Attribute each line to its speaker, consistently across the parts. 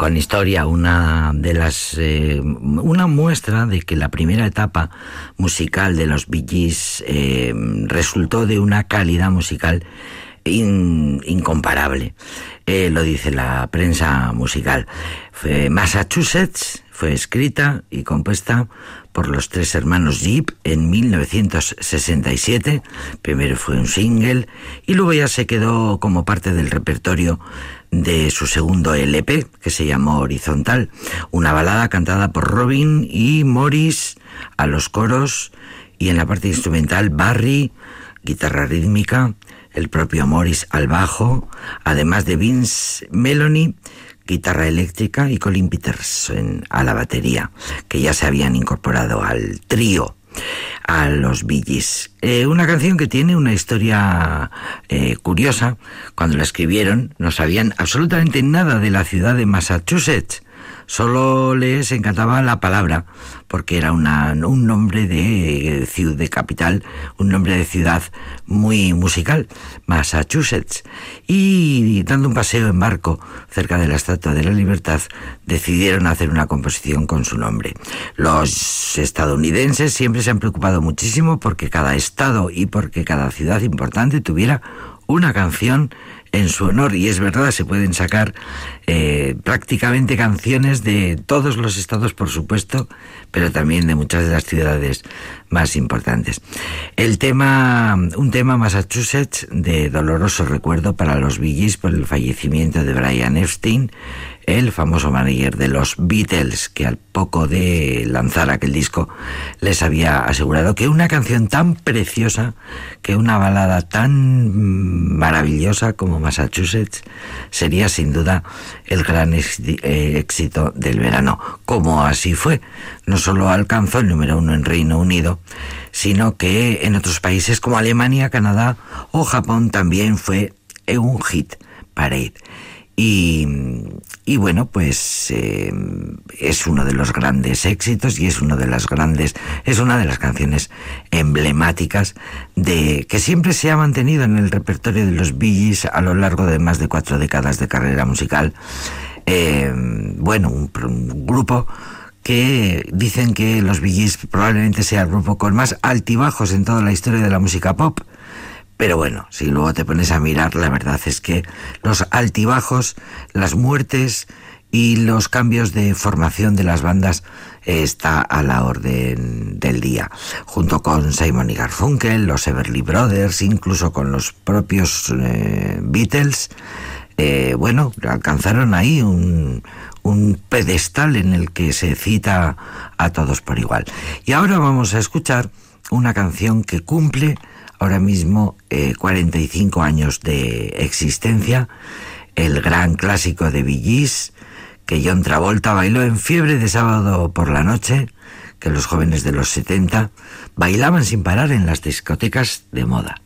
Speaker 1: con
Speaker 2: historia, una de las eh, una muestra de que la primera etapa musical de los Bee Gees eh, resultó de una calidad musical incomparable. Eh, lo dice la prensa musical. Massachusetts fue escrita y compuesta por los tres hermanos Jeep en 1967. Primero fue un single y luego ya se quedó como parte del repertorio de su segundo LP, que se llamó Horizontal, una balada cantada por Robin y Morris a los coros y en la parte instrumental Barry, guitarra rítmica, el propio Morris al bajo, además de Vince Melanie, guitarra eléctrica y Colin Peterson a la batería, que ya se habían incorporado al trío a los Billys. Eh, una canción que tiene una historia eh, curiosa. Cuando la escribieron no sabían absolutamente nada de la ciudad de Massachusetts. Solo les encantaba la palabra, porque era una, un nombre de ciudad de capital, un nombre de ciudad muy musical, Massachusetts. Y dando un paseo en barco cerca de la Estatua de la Libertad, decidieron hacer una composición con su nombre. Los estadounidenses siempre se han preocupado muchísimo porque cada estado y porque cada ciudad importante tuviera una canción en su honor y es verdad, se pueden sacar eh, prácticamente canciones de todos los estados, por supuesto, pero también de muchas de las ciudades más importantes. El tema, un tema Massachusetts de doloroso recuerdo para los Billys por el fallecimiento de Brian Epstein, el famoso manager de los Beatles, que al poco de lanzar aquel disco les había asegurado que una canción tan preciosa, que una balada tan maravillosa como Massachusetts sería sin duda el gran eh, éxito del verano, como así fue. Solo alcanzó el número uno en Reino Unido, sino que en otros países como Alemania, Canadá o Japón también fue un hit parade. Y, bueno, pues eh, es uno de los grandes éxitos y es uno de las grandes, es una de las canciones emblemáticas de que siempre se ha mantenido en el repertorio de los Billys a lo largo de más de cuatro décadas de carrera musical. Eh, bueno, un grupo que dicen que los Bee probablemente sea el grupo con más altibajos en toda la historia de la música pop. Pero bueno, si luego te pones a mirar, la verdad es que los altibajos, las muertes y los cambios de formación de las bandas está a la orden del día, junto con Simon y Garfunkel, los Everly Brothers, incluso con los propios eh, Beatles. Eh, bueno, alcanzaron ahí un, un pedestal en el que se cita a todos por igual. Y ahora vamos a escuchar una canción que cumple ahora mismo 45 eh, años de existencia, el gran clásico de Billys, que John Travolta bailó en fiebre de sábado por la noche, que los jóvenes de los 70 bailaban sin parar en las discotecas de moda.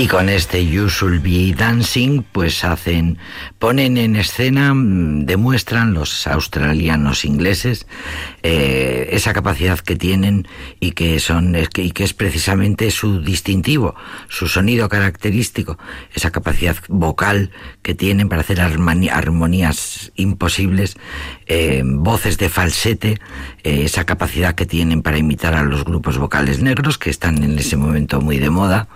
Speaker 2: Y con este You Be Dancing, pues hacen, ponen en escena, mm, demuestran los australianos ingleses eh, esa capacidad que tienen y que son y que es precisamente su distintivo, su sonido característico, esa capacidad vocal que tienen para hacer armonías imposibles, eh, voces de falsete, eh, esa capacidad que tienen para imitar a los grupos vocales negros que están en ese momento muy de moda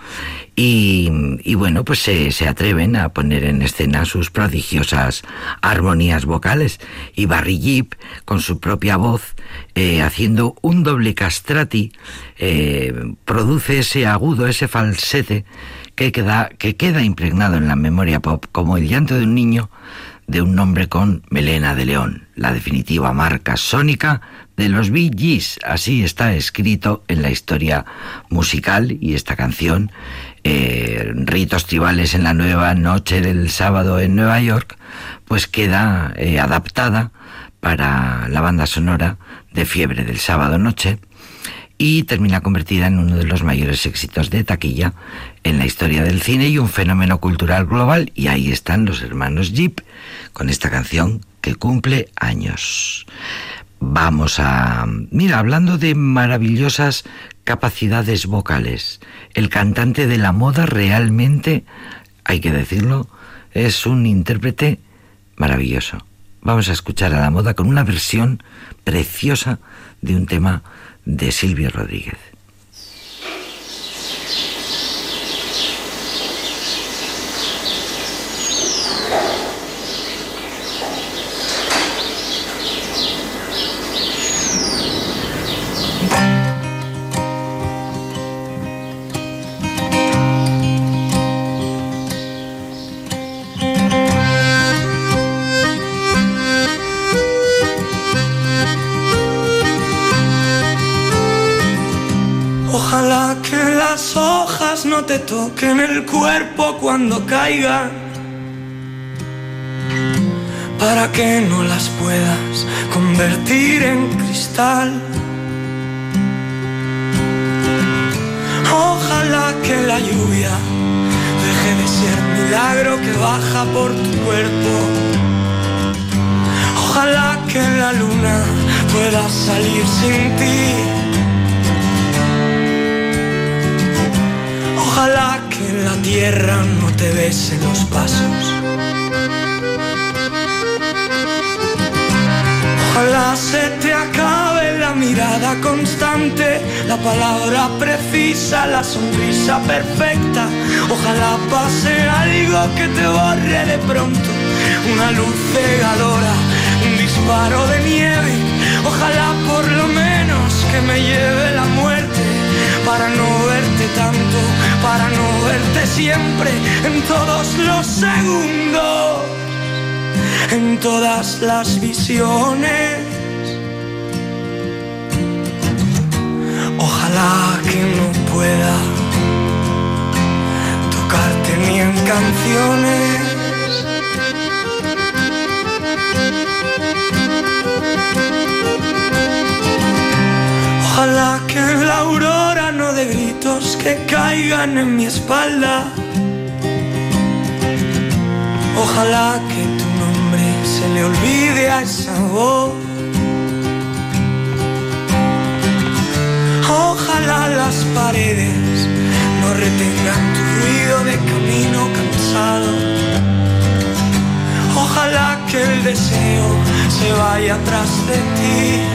Speaker 2: y, bueno, pues se, se, atreven a poner en escena sus prodigiosas armonías vocales. Y Barry Jeep, con su propia voz, eh, haciendo un doble castrati, eh, produce ese agudo, ese falsete que queda, que queda impregnado en la memoria pop como el llanto de un niño de un nombre con melena de león, la definitiva marca sónica de los Bee Gees. Así está escrito en la historia musical y esta canción eh, ritos tribales en la nueva noche del sábado en Nueva York, pues queda adaptada para la banda sonora de Fiebre del sábado noche y termina convertida en uno de los mayores éxitos de taquilla en la historia del cine y un fenómeno cultural global. Y ahí están los hermanos Jeep con esta canción que cumple años. Vamos a... Mira, hablando de maravillosas capacidades vocales, el cantante de la moda realmente, hay que decirlo, es un intérprete maravilloso. Vamos a escuchar a la moda con una versión preciosa de un tema de Silvio Rodríguez.
Speaker 3: Toquen el cuerpo cuando caigan, para que no las puedas convertir en cristal. Ojalá que la lluvia deje de ser milagro que baja por tu cuerpo. Ojalá que la luna pueda salir sin ti Ojalá que la tierra no te bese los pasos. Ojalá se te acabe la mirada constante, la palabra precisa, la sonrisa perfecta. Ojalá pase algo que te borre de pronto, una luz cegadora, un disparo de nieve. Ojalá por lo menos que me lleve la muerte para no verte tanto, para no verte siempre, en todos los segundos, en todas las visiones. Ojalá que no pueda tocarte ni en canciones. Ojalá que la aurora no de gritos que caigan en mi espalda. Ojalá que tu nombre se le olvide a esa voz. Ojalá las paredes no retengan tu ruido de camino cansado. Ojalá que el deseo se vaya atrás de ti.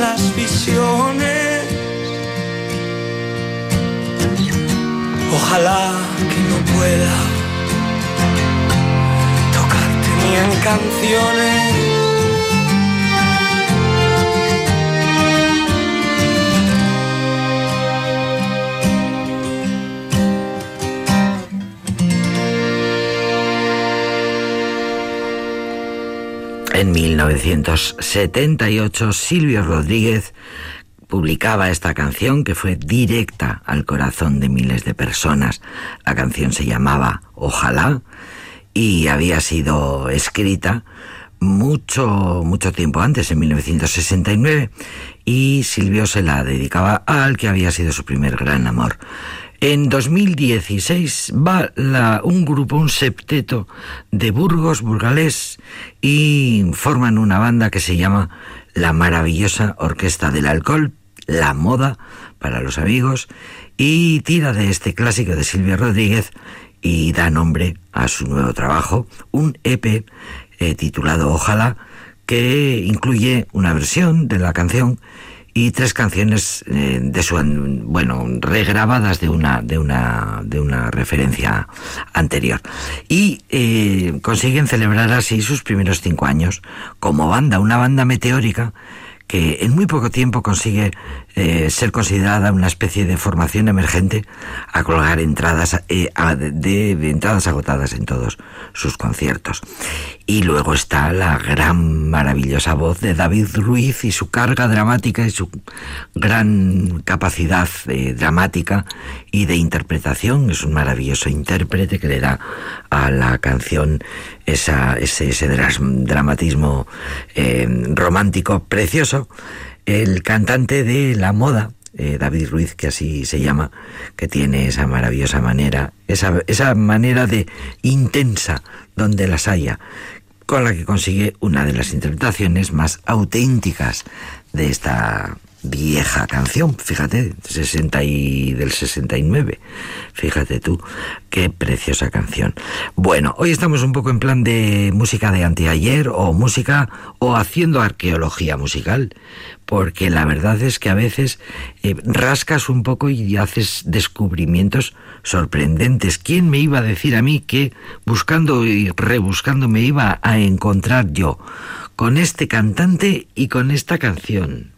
Speaker 3: las visiones. Ojalá que no pueda tocarte ni en canciones.
Speaker 2: En 1978, Silvio Rodríguez publicaba esta canción que fue directa al corazón de miles de personas. La canción se llamaba Ojalá y había sido escrita mucho, mucho tiempo antes, en 1969, y Silvio se la dedicaba al que había sido su primer gran amor. En 2016 va la, un grupo, un septeto de Burgos, burgalés, y forman una banda que se llama La Maravillosa Orquesta del Alcohol, La Moda para los amigos, y tira de este clásico de Silvia Rodríguez y da nombre a su nuevo trabajo, un EP eh, titulado Ojalá, que incluye una versión de la canción y tres canciones eh, de su bueno regrabadas de una de una de una referencia anterior. Y eh, consiguen celebrar así sus primeros cinco años como banda una banda meteórica que en muy poco tiempo consigue eh, ser considerada una especie de formación emergente a colgar entradas eh, de, entradas agotadas en todos sus conciertos. Y luego está la gran maravillosa voz de David Ruiz y su carga dramática y su gran capacidad eh, dramática y de interpretación. Es un maravilloso intérprete que le da a la canción ese, dramatismo romántico precioso el cantante de la moda, eh, David Ruiz, que así se llama, que tiene esa maravillosa manera, esa, esa manera de intensa donde las haya, con la que consigue una de las interpretaciones más auténticas de esta vieja canción, fíjate, 60 y del 69. Fíjate tú, qué preciosa canción. Bueno, hoy estamos un poco en plan de música de anteayer o música o haciendo arqueología musical, porque la verdad es que a veces eh, rascas un poco y haces descubrimientos sorprendentes. ¿Quién me iba a decir a mí que buscando y rebuscando me iba a encontrar yo con este cantante y con esta canción?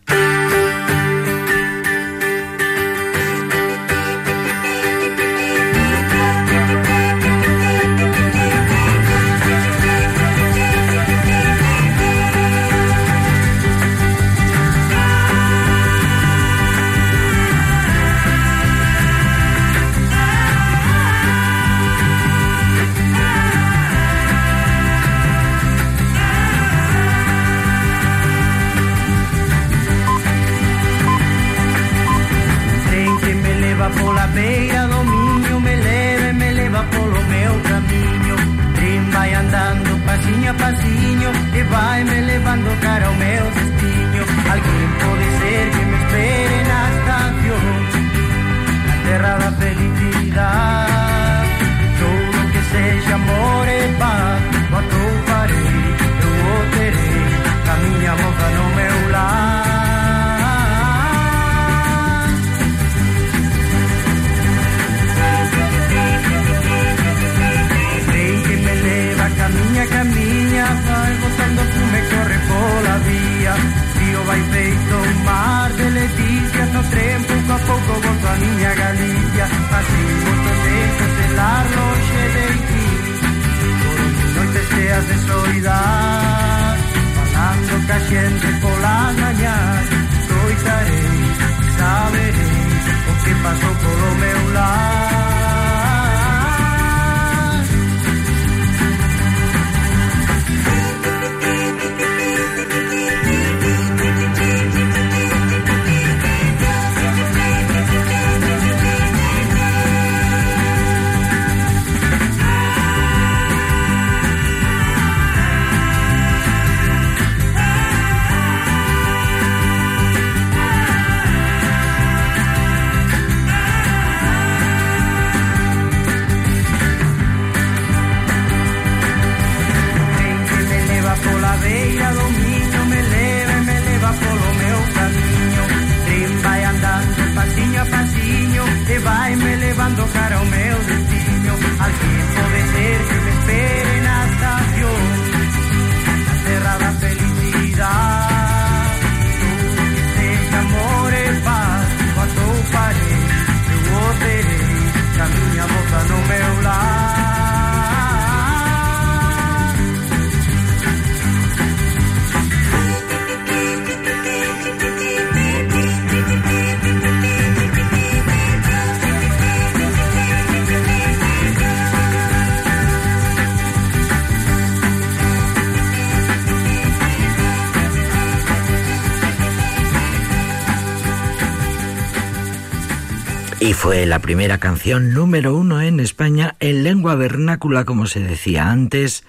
Speaker 2: Fue la primera canción número uno en España en lengua vernácula, como se decía antes,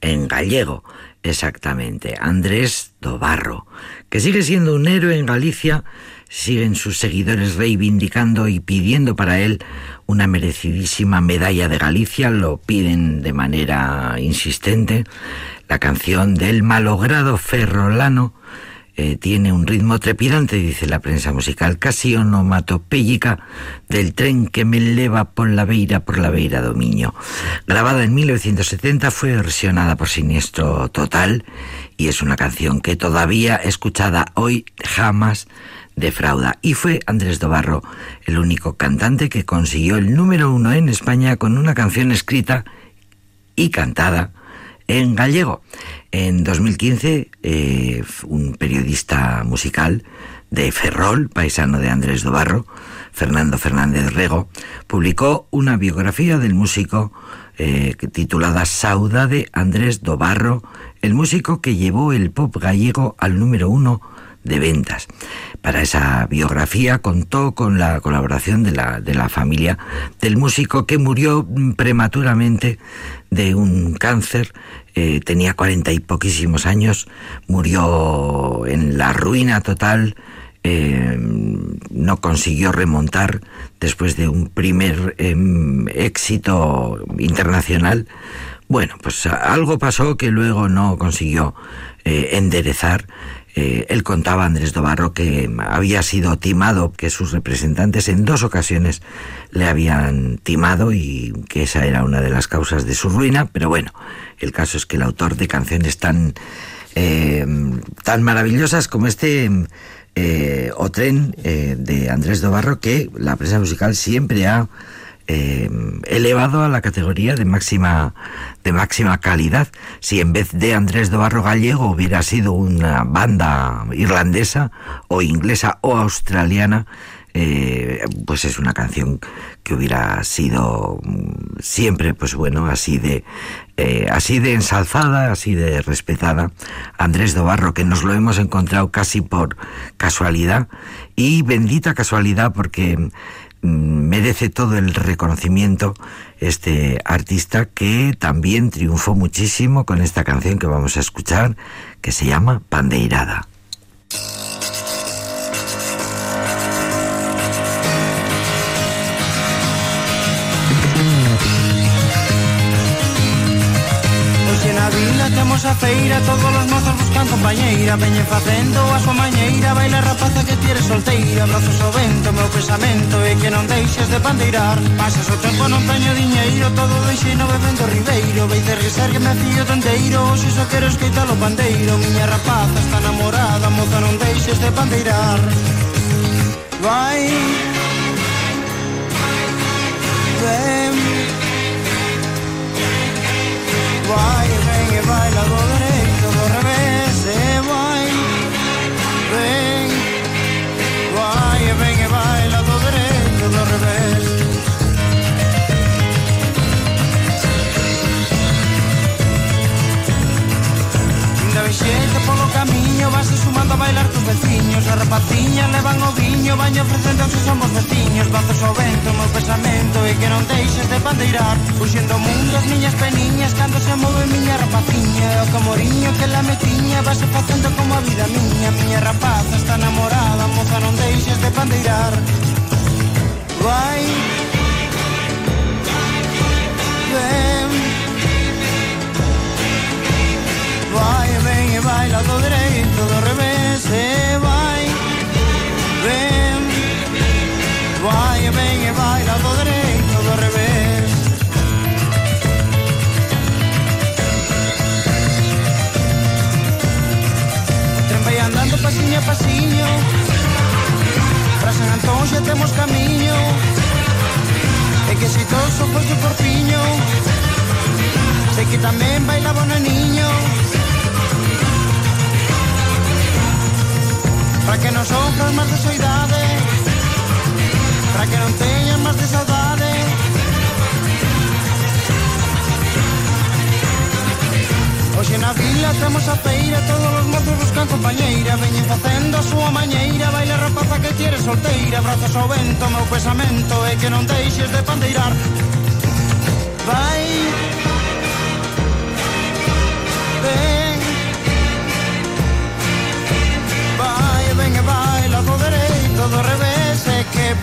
Speaker 2: en gallego, exactamente. Andrés Dobarro, que sigue siendo un héroe en Galicia, siguen sus seguidores reivindicando y pidiendo para él una merecidísima medalla de Galicia, lo piden de manera insistente. La canción del malogrado ferrolano eh, tiene un ritmo trepidante, dice la prensa musical, casi onomatopéyica del tren que me eleva por la beira, por la beira dominio. Grabada en 1970, fue versionada por Siniestro Total y es una canción que todavía escuchada hoy jamás defrauda. Y fue Andrés Dobarro el único cantante que consiguió el número uno en España con una canción escrita y cantada en gallego. En 2015, eh, un periodista musical de Ferrol, paisano de Andrés Dobarro, Fernando Fernández Rego, publicó una biografía del músico eh, titulada Saudade Andrés Dobarro, el músico que llevó el pop gallego al número uno de ventas. Para esa biografía contó con la colaboración de la, de la familia del músico que murió prematuramente de un cáncer, eh, tenía cuarenta y poquísimos años, murió en la ruina total, eh, no consiguió remontar después de un primer em, éxito internacional. Bueno, pues algo pasó que luego no consiguió eh, enderezar. Eh, él contaba, Andrés Dobarro, que había sido timado, que sus representantes en dos ocasiones le habían timado y que esa era una de las causas de su ruina, pero bueno, el caso es que el autor de canciones tan, eh, tan maravillosas como este eh, O Tren de Andrés Dobarro, que la prensa musical siempre ha eh, elevado a la categoría de máxima, de máxima calidad. Si en vez de Andrés de Barro Gallego hubiera sido una banda irlandesa o inglesa o australiana, eh, pues es una canción que hubiera sido mm, siempre, pues bueno, así de, eh, así de ensalzada, así de respetada. Andrés Dobarro, que nos lo hemos encontrado casi por casualidad y bendita casualidad porque merece todo el reconocimiento este artista que también triunfó muchísimo con esta canción que vamos a escuchar que se llama Pandeirada.
Speaker 4: Imos a feira, todos os mozos buscan compañeira. Veñe facendo a súa mañeira Baila rapaza que tires solteira. Brazos ao vento, meu pensamento E que non deixes de pandeirar Pasas o tempo, non teño diñeiro Todo deixei no bebendo ribeiro. Veite risar que me fío tonteiro Se só quero esqueitar o pandeiro. Miña rapaza está namorada Moza non deixes de pandeirar Vai. Ven. Vai baila do dereito, do revés e vai, ven, vai e ven e baila do dereito, do revés. Inda vexete polo camiño, vas sumando a bailar tus veciños, a rapaciña levan o camiño Baño ofrecendo aos somos veciños Bazos ao vento, meu pensamento E que non deixes de bandeirar. Uxendo o mundo as miñas peniñas Cando se move miña rapaciña o camoriño que la metiña Vas facendo como a vida miña. Miña rapaza está namorada Moza non deixes de bandeirar. Vai Ven. Vai, ven e baila do dereito, do revés E vai Ven. Vai e ven e baila do dereito do revés Tren vai andando pasiño a pasiño. Para San Antón xa temos camiño E que si toso fose por porpiño Sei que tamén bailaba no niño. Para que non sofras máis de soidade para que non teñan máis de saudade Hoxe
Speaker 5: na vila temos a feira Todos os mozos buscan compañeira. Veñen facendo a súa mañeira Baila rapaza que quieres solteira. Brazos ao vento, meu pesamento É que non deixes de pandeirar. Vai Ven. Vai, ven e baila do dereito do revés. Que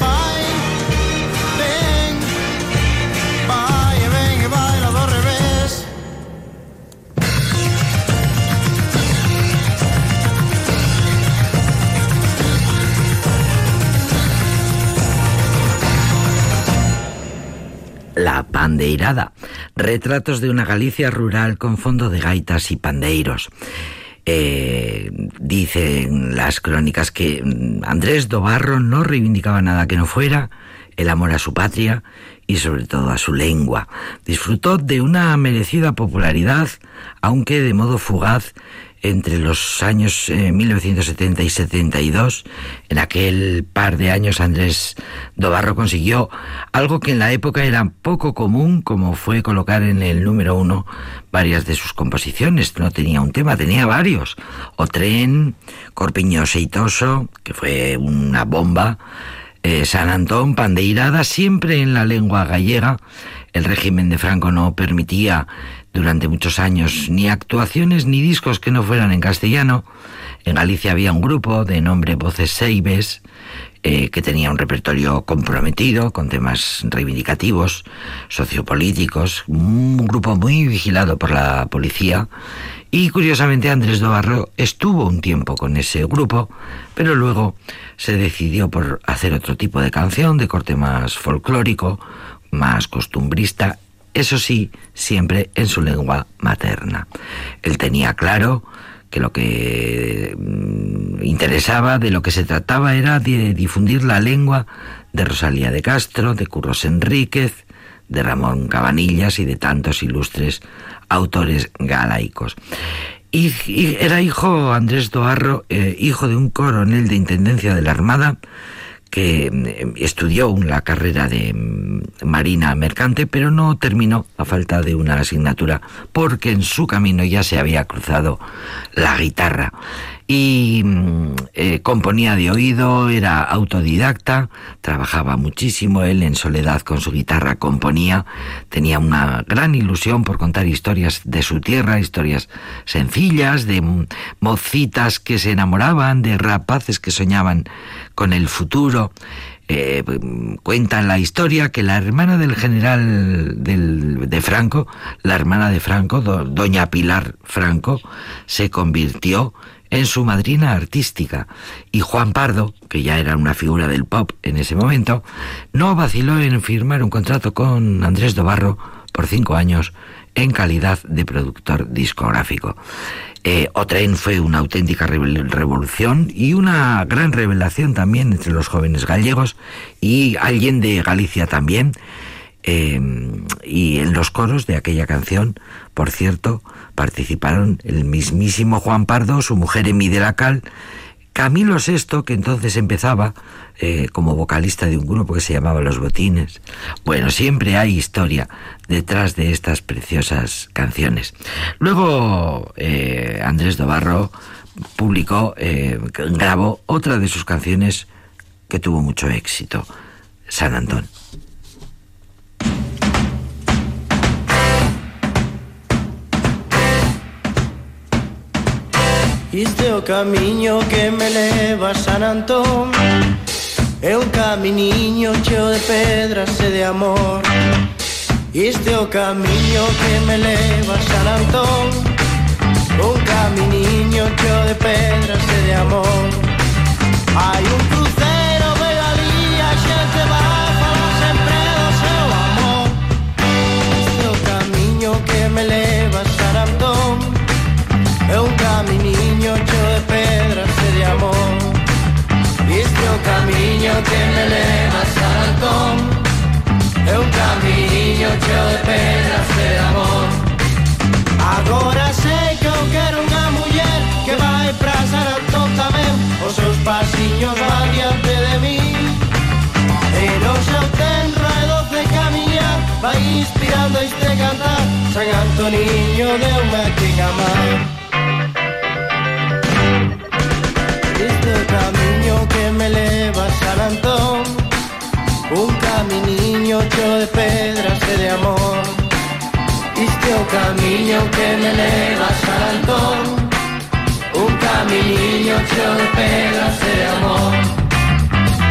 Speaker 5: revés.
Speaker 2: La Pandeirada, retratos de una Galicia rural con fondo de gaitas y pandeiros. Eh, dicen las crónicas que mm, Andrés Dobarro no reivindicaba nada que no fuera el amor a su patria y sobre todo a su lengua. Disfrutó de una merecida popularidad, aunque de modo fugaz entre los años eh, 1970 y 72. En aquel par de años Andrés Dobarro consiguió algo que en la época era poco común, como fue colocar en el número uno varias de sus composiciones. No tenía un tema, tenía varios. O Tren, Corpiño Seitoso, que fue una bomba, eh, San Antón, Pandeirada, siempre en la lengua gallega. El régimen de Franco no permitía durante muchos años ni actuaciones ni discos que no fueran en castellano. En Galicia había un grupo de nombre Voces Seibes, eh, que tenía un repertorio comprometido con temas reivindicativos, sociopolíticos, un grupo muy vigilado por la policía. Y curiosamente Andrés Dobarro estuvo un tiempo con ese grupo, pero luego se decidió por hacer otro tipo de canción, de corte más folclórico, más costumbrista, eso sí, siempre en su lengua materna. Él tenía claro que lo que mm, interesaba, de lo que se trataba, era de difundir la lengua de Rosalía de Castro, de Curros Enríquez, de Ramón Cabanillas y de tantos ilustres autores galaicos. Y, era hijo Andrés Doarro, eh, hijo de un coronel de Intendencia de la Armada, que mm, estudió la carrera de mm, marina mercante, pero no terminó a falta de una asignatura, porque en su camino ya se había cruzado la guitarra. Y mm, eh, componía de oído, era autodidacta, trabajaba muchísimo, él en soledad con su guitarra componía, tenía una gran ilusión por contar historias de su tierra, historias sencillas, de mocitas que se enamoraban, de rapaces que soñaban con el futuro. Eh, cuenta la historia que la hermana del general del, de Franco, la hermana de Franco, do, doña Pilar Franco, se convirtió en su madrina artística y Juan Pardo, que ya era una figura del pop en ese momento, no vaciló en firmar un contrato con Andrés Dobarro por cinco años en calidad de productor discográfico. Eh, Otren fue una auténtica revolución y una gran revelación también entre los jóvenes gallegos y alguien de Galicia también. Eh, y en los coros de aquella canción, por cierto, participaron el mismísimo Juan Pardo, su mujer Emi de la Cal, Camilo VI, que entonces empezaba eh, como vocalista de un grupo que se llamaba Los Botines. Bueno, siempre hay historia detrás de estas preciosas canciones. Luego eh, Andrés Dobarro publicó, eh, grabó otra de sus canciones que tuvo mucho éxito, San Antón.
Speaker 5: Este o camiño que me leva a San Antón. É un camiño cheo de pedras e de amor. Este o camiño que me leva a San Antón. Un camiño cheo de pedras e de amor. Hai un crucero de Galía Xente vai falar sempre do seu amor. Este o camiño que me leva camiño que me leva a Antón É un camiño cheo de pedras e de amor. Agora sei que eu quero unha muller Que vai pra Sarantón tamén tota Os seus pasiños va diante de mí E non xa tenra e doce camiñar Vai inspirando este cantar San Antoniño de unha chica amar Este camiño que me leva San Antón, un caminiño hecho de pedras de amor. Este o camino que me eleva a San Antón, un caminiño hecho de pedras e de amor.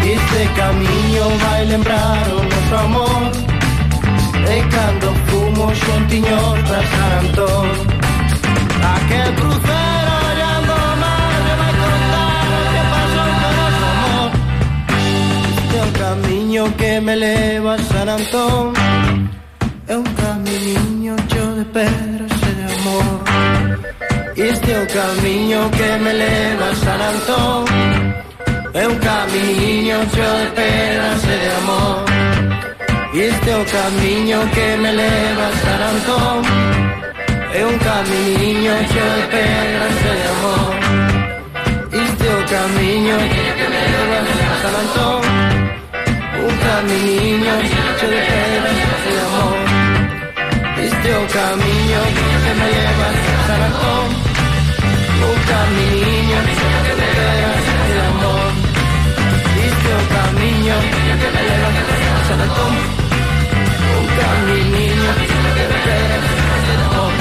Speaker 5: Este camiño vai lembrar o noso amor E cando fumo xuntiños tras Sarantón Aquel crucero olhando camiño que me leva a San Antón. É un camiño cheo de pedras e de amor. Este é o camiño que me leva a San Antón. É un camiño cheo de pedras e de amor. Este é o camiño que me leva a San Antón. É un camiño cheo de pedras Un camiño cheo de pedras e de amor. Este é o camiño que me leva a San Antón Un camiño cheo de pedras e de amor. Este é o camiño que me leva a San Antón Un camiño de pedras e de amor.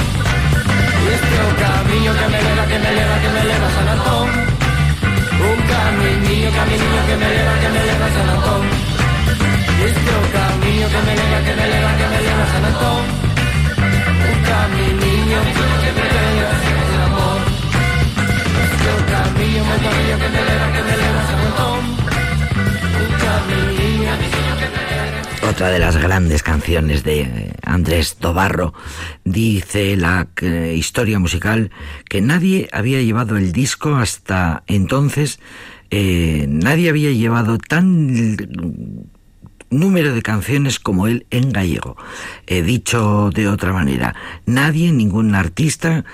Speaker 5: Este é o camiño que me leva, que me leva, que me leva a San Un camiño, camiño que me leva, que me leva a San
Speaker 2: Otra de las grandes canciones de Andrés Tobarro dice la eh, historia musical que nadie había llevado el disco hasta entonces, eh, nadie había llevado tan número de canciones como él en gallego. He dicho de otra manera, nadie, ningún artista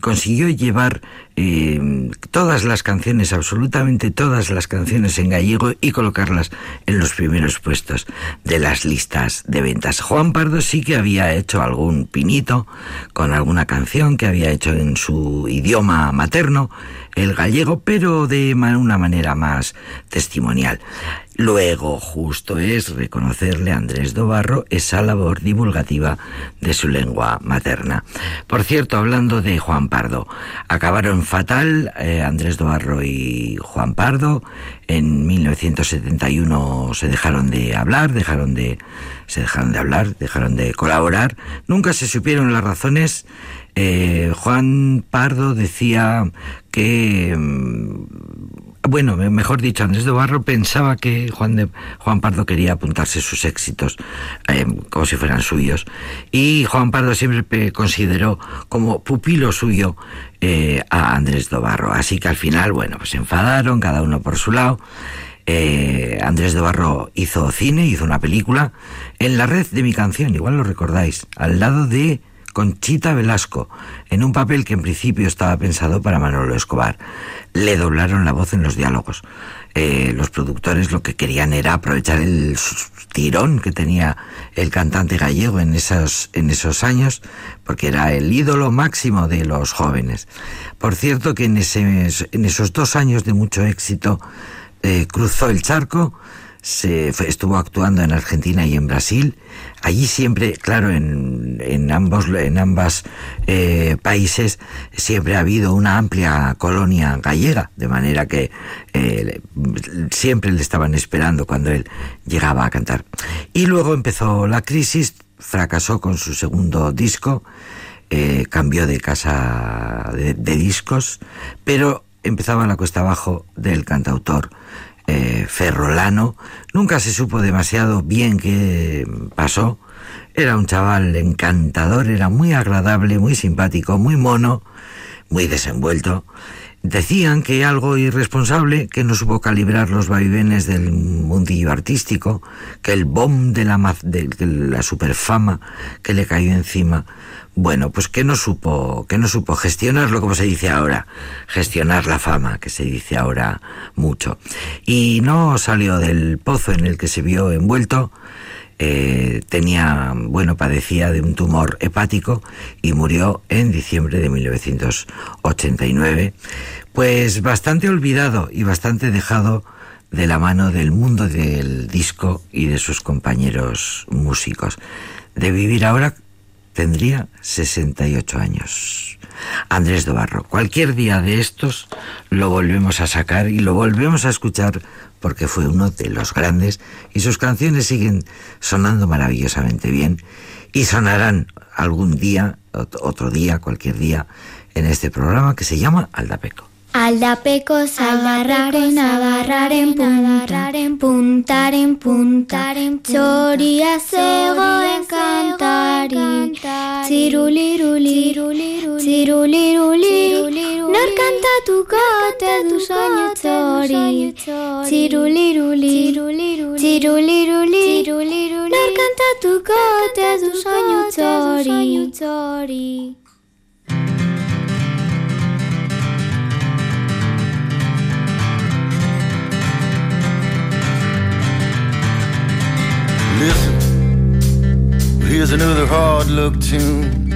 Speaker 2: consiguió llevar todas las canciones, absolutamente todas las canciones en gallego y colocarlas en los primeros puestos de las listas de ventas. Juan Pardo sí que había hecho algún pinito con alguna canción que había hecho en su idioma materno, el gallego, pero de una manera más testimonial. Luego, justo es reconocerle a Andrés Dobarro esa labor divulgativa de su lengua materna. Por cierto, hablando de Juan Pardo, acabaron fatal eh, Andrés Dobarro y Juan Pardo. En 1971 se dejaron de hablar, dejaron de, se dejaron de hablar, dejaron de colaborar. Nunca se supieron las razones. Eh, Juan Pardo decía que bueno, mejor dicho, Andrés de pensaba que Juan, de, Juan Pardo quería apuntarse sus éxitos eh, como si fueran suyos. Y Juan Pardo siempre consideró como pupilo suyo eh, a Andrés Dobarro. Así que al final, bueno, pues se enfadaron, cada uno por su lado. Eh, Andrés de hizo cine, hizo una película en la red de mi canción, igual lo recordáis, al lado de Conchita Velasco, en un papel que en principio estaba pensado para Manolo Escobar. Le doblaron la voz en los diálogos. Eh, los productores lo que querían era aprovechar el tirón que tenía el cantante gallego en esos, en esos años, porque era el ídolo máximo de los jóvenes. Por cierto que en, ese, en esos dos años de mucho éxito eh, cruzó el charco, se estuvo actuando en Argentina y en Brasil. Allí siempre, claro, en, en ambos, en ambas eh, países siempre ha habido una amplia colonia gallega, de manera que eh, siempre le estaban esperando cuando él llegaba a cantar. Y luego empezó la crisis, fracasó con su segundo disco, eh, cambió de casa de discos, pero empezaba la cuesta abajo del cantautor eh, ferrolano. Nunca se supo demasiado bien qué pasó. Era un chaval encantador, era muy agradable, muy simpático, muy mono, muy desenvuelto. Decían que algo irresponsable, que no supo calibrar los vaivenes del mundillo artístico, que el bomb de la, de, de la superfama que le cayó encima bueno, pues que no supo, que no supo gestionarlo como se dice ahora, gestionar la fama, que se dice ahora mucho. Y no salió del pozo en el que se vio envuelto, eh, tenía, bueno, padecía de un tumor hepático y murió en diciembre de 1989, pues bastante olvidado y bastante dejado de la mano del mundo del disco y de sus compañeros músicos. De vivir ahora tendría 68 años. Andrés Dobarro, cualquier día de estos lo volvemos a sacar y lo volvemos a escuchar porque fue uno de los grandes y sus canciones siguen sonando maravillosamente bien y sonarán algún día, otro día, cualquier día, en este programa que se llama Aldapeco.
Speaker 6: Aldapekos agarraren agarraren puntaren txoria zegoen kantari Tziruliruli Tziruliruli Ziruli Nor kantatuko ote du soinu txori Nor kantatuko ote du soinu
Speaker 7: txori here's another hard look tune.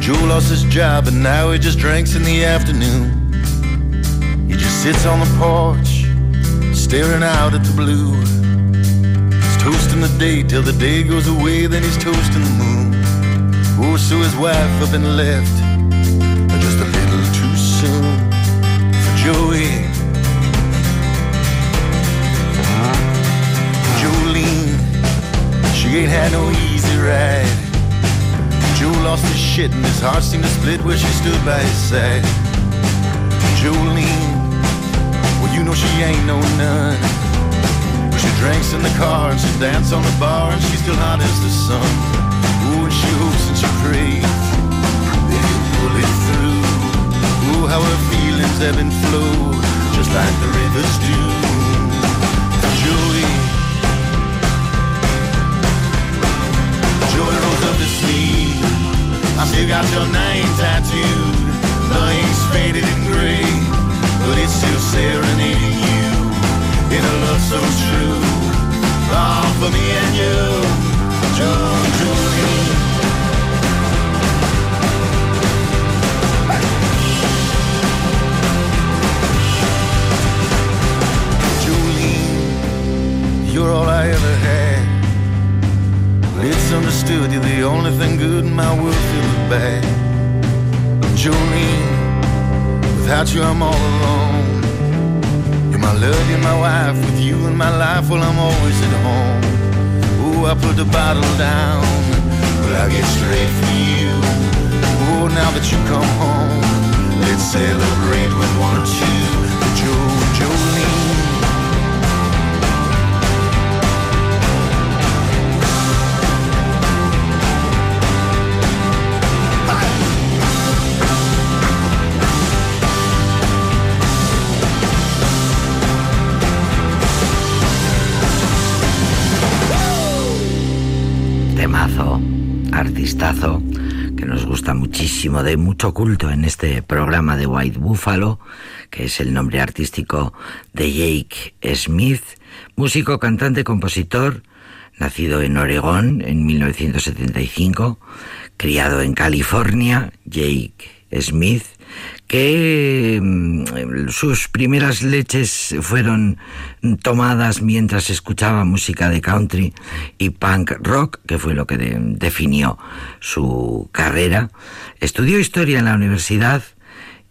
Speaker 7: Joe lost his job and now he just drinks in the afternoon. He just sits on the porch, staring out at the blue. He's toasting the day till the day goes away, then he's toasting the moon. Oh, so his wife up and left just a little too soon for Joey. She ain't had no easy ride. Joe lost his shit and his heart seemed to split where she stood by his side. Jolene, well you know she ain't no nun. She drinks in the car and she dances on the bar and she's still hot as the sun. Oh, and she hopes and she prays that he'll pull it through. Oh, how her feelings ebb and flow, just like the rivers do. Still got your name tattooed. The ink's faded and gray, but it's still serenading you in a love so true. All for me and you, Joe Julie. You're all I ever had. It's understood you're the only thing good in my world feels bad. Jolene, without you I'm all alone. You're my love, you're my wife. With you in my life, well I'm always at home. Oh, I put the bottle down, but I get straight for you. Oh, now that you come home, let's celebrate with one or two.
Speaker 2: Artistazo que nos gusta muchísimo, de mucho culto en este programa de White Buffalo, que es el nombre artístico de Jake Smith, músico, cantante, compositor, nacido en Oregón en 1975, criado en California, Jake Smith, que mm, sus primeras leches fueron tomadas mientras escuchaba música de country y punk rock, que fue lo que definió su carrera. Estudió historia en la universidad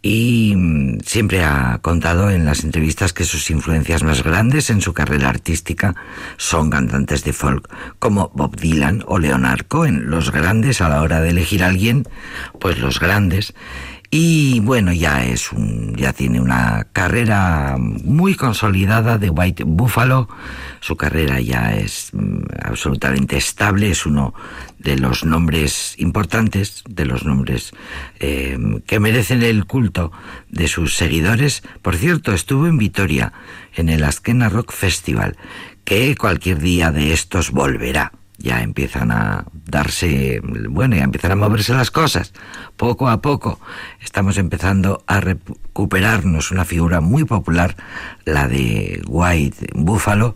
Speaker 2: y mm, siempre ha contado en las entrevistas que sus influencias más grandes en su carrera artística son cantantes de folk como Bob Dylan o Leonard Cohen, los grandes a la hora de elegir a alguien, pues los grandes. Y bueno, ya es un, ya tiene una carrera muy consolidada de White Buffalo. Su carrera ya es mm, absolutamente estable, es uno de los nombres importantes, de los nombres eh, que merecen el culto de sus seguidores. Por cierto, estuvo en Vitoria, en el Askena Rock Festival, que cualquier día de estos volverá ya empiezan a darse, bueno, ya empiezan a moverse las cosas. Poco a poco estamos empezando a recuperarnos una figura muy popular, la de White Buffalo,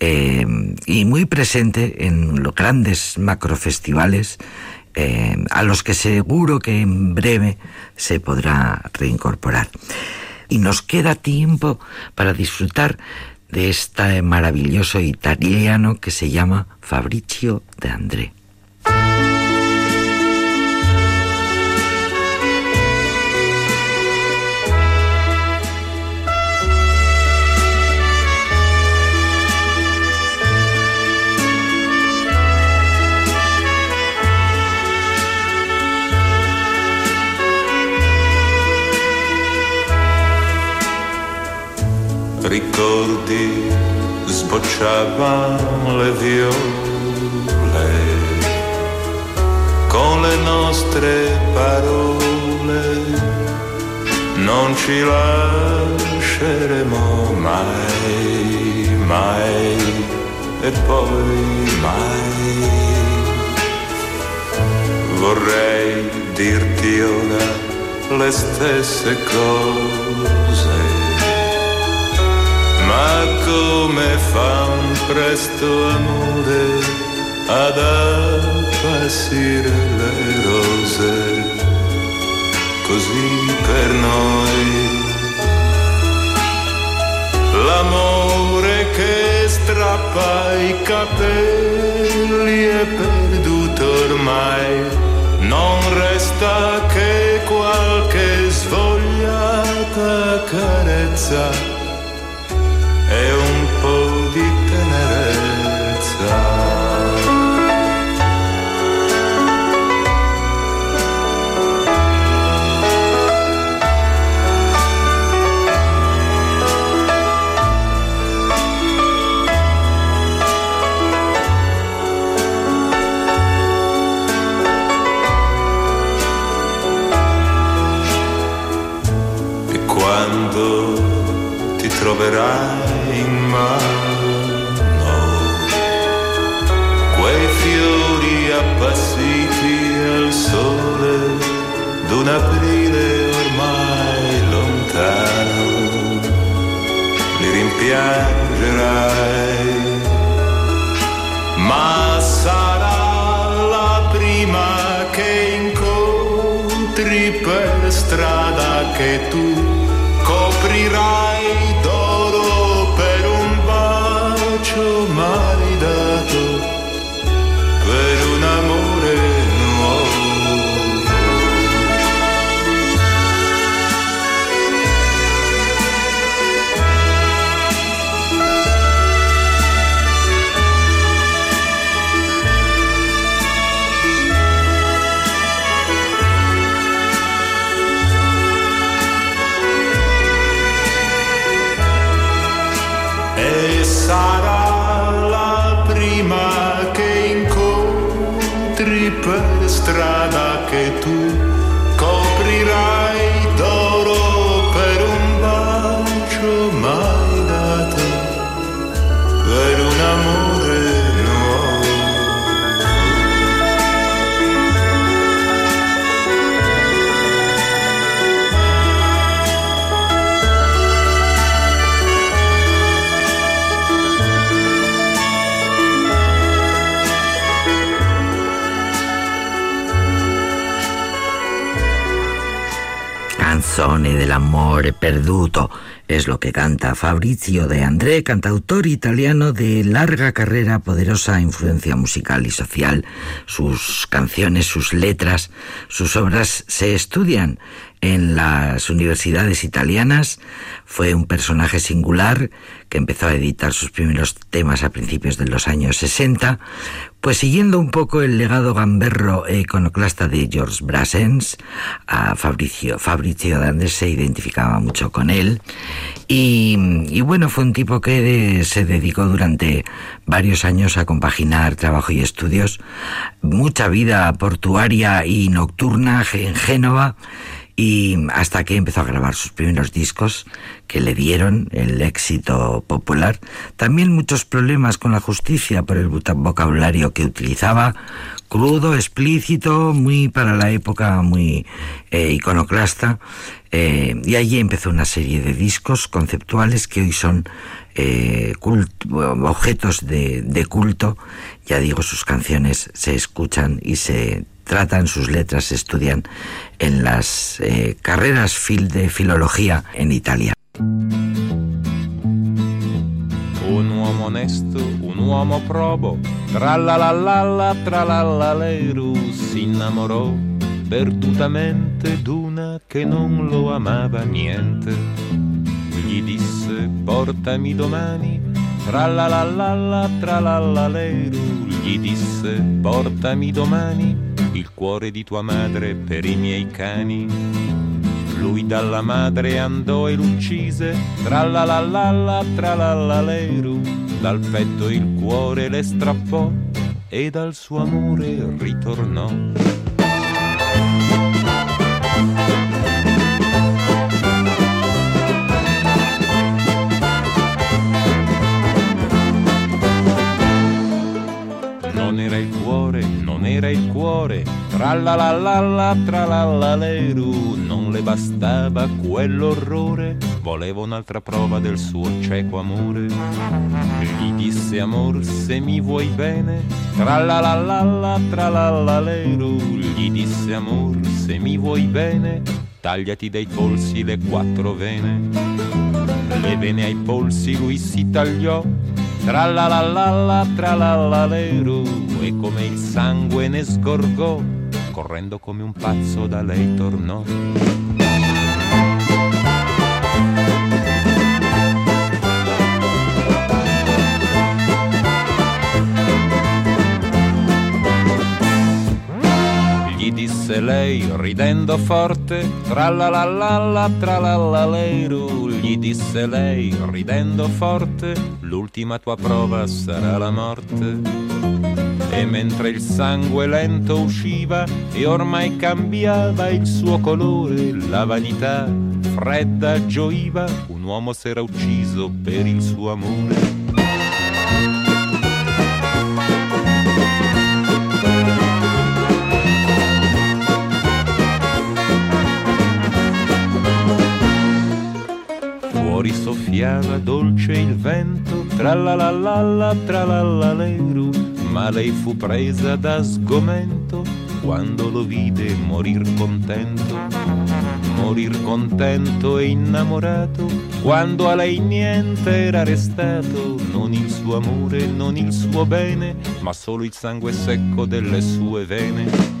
Speaker 2: eh, y muy presente en los grandes macrofestivales eh, a los que seguro que en breve se podrá reincorporar. Y nos queda tiempo para disfrutar de este maravilloso italiano que se llama Fabrizio de André.
Speaker 8: Sbocciavano le viole con le nostre parole non ci lasceremo mai, mai e poi mai. Vorrei dirti ora le stesse cose come fa un presto amore ad appassire le rose, così per noi. L'amore che strappa i capelli è perduto ormai, non resta che qualche svogliata carezza e
Speaker 2: es lo que canta Fabrizio de André, cantautor italiano de larga carrera, poderosa influencia musical y social. Sus canciones, sus letras, sus obras se estudian en las universidades italianas. Fue un personaje singular que empezó a editar sus primeros temas a principios de los años 60, pues siguiendo un poco el legado gamberro e de George Brassens, a Fabrizio de Andrés se identificaba mucho con él. Y, bueno, fue un tipo que se dedicó durante varios años a compaginar trabajo y estudios, mucha vida portuaria y nocturna en Génova y hasta que empezó a grabar sus primeros discos que le dieron el éxito popular. También muchos problemas con la justicia por el vocabulario que utilizaba, crudo, explícito, muy para la época, muy eh, iconoclasta. Eh, y allí empezó una serie de discos conceptuales que hoy son eh, objetos de, de culto. Ya digo, sus canciones se escuchan y se tratan, sus letras estudian en las eh, carreras fil de filología en Italia.
Speaker 8: Un uomo onesto, un uomo probo, tra la la la la tra la la leru, si innamorò perdutamente d'una che non lo amava niente. Gli disse portami domani, tra la la la la tra la la leru, gli disse portami domani il cuore di tua madre per i miei cani. Lui dalla madre andò e l'uccise, tra la la la la tra la la leru, dal petto il cuore le strappò e dal suo amore ritornò. Cuore, non era il cuore, tra la la la la tra la la leru, non le bastava quell'orrore, voleva un'altra prova del suo cieco amore. Gli disse amor se mi vuoi bene, tra la la la la tra la la leru, gli disse amor se mi vuoi bene, tagliati dai polsi le quattro vene. Le vene ai polsi lui si tagliò, tra la la la la tra la la leru, e come il sangue ne sgorgò, correndo come un pazzo da lei tornò. Ridendo forte, tra la la la la tra la la leru, gli disse lei ridendo forte, l'ultima tua prova sarà la morte. E mentre il sangue lento usciva e ormai cambiava il suo colore, la vanità fredda gioiva, un uomo s'era ucciso per il suo amore. Fuori soffiava dolce il vento, tra la la la la tra la la leru, ma lei fu presa da sgomento quando lo vide morir contento, morir contento e innamorato, quando a lei niente era restato, non il suo amore, non il suo bene, ma solo il sangue secco delle sue vene.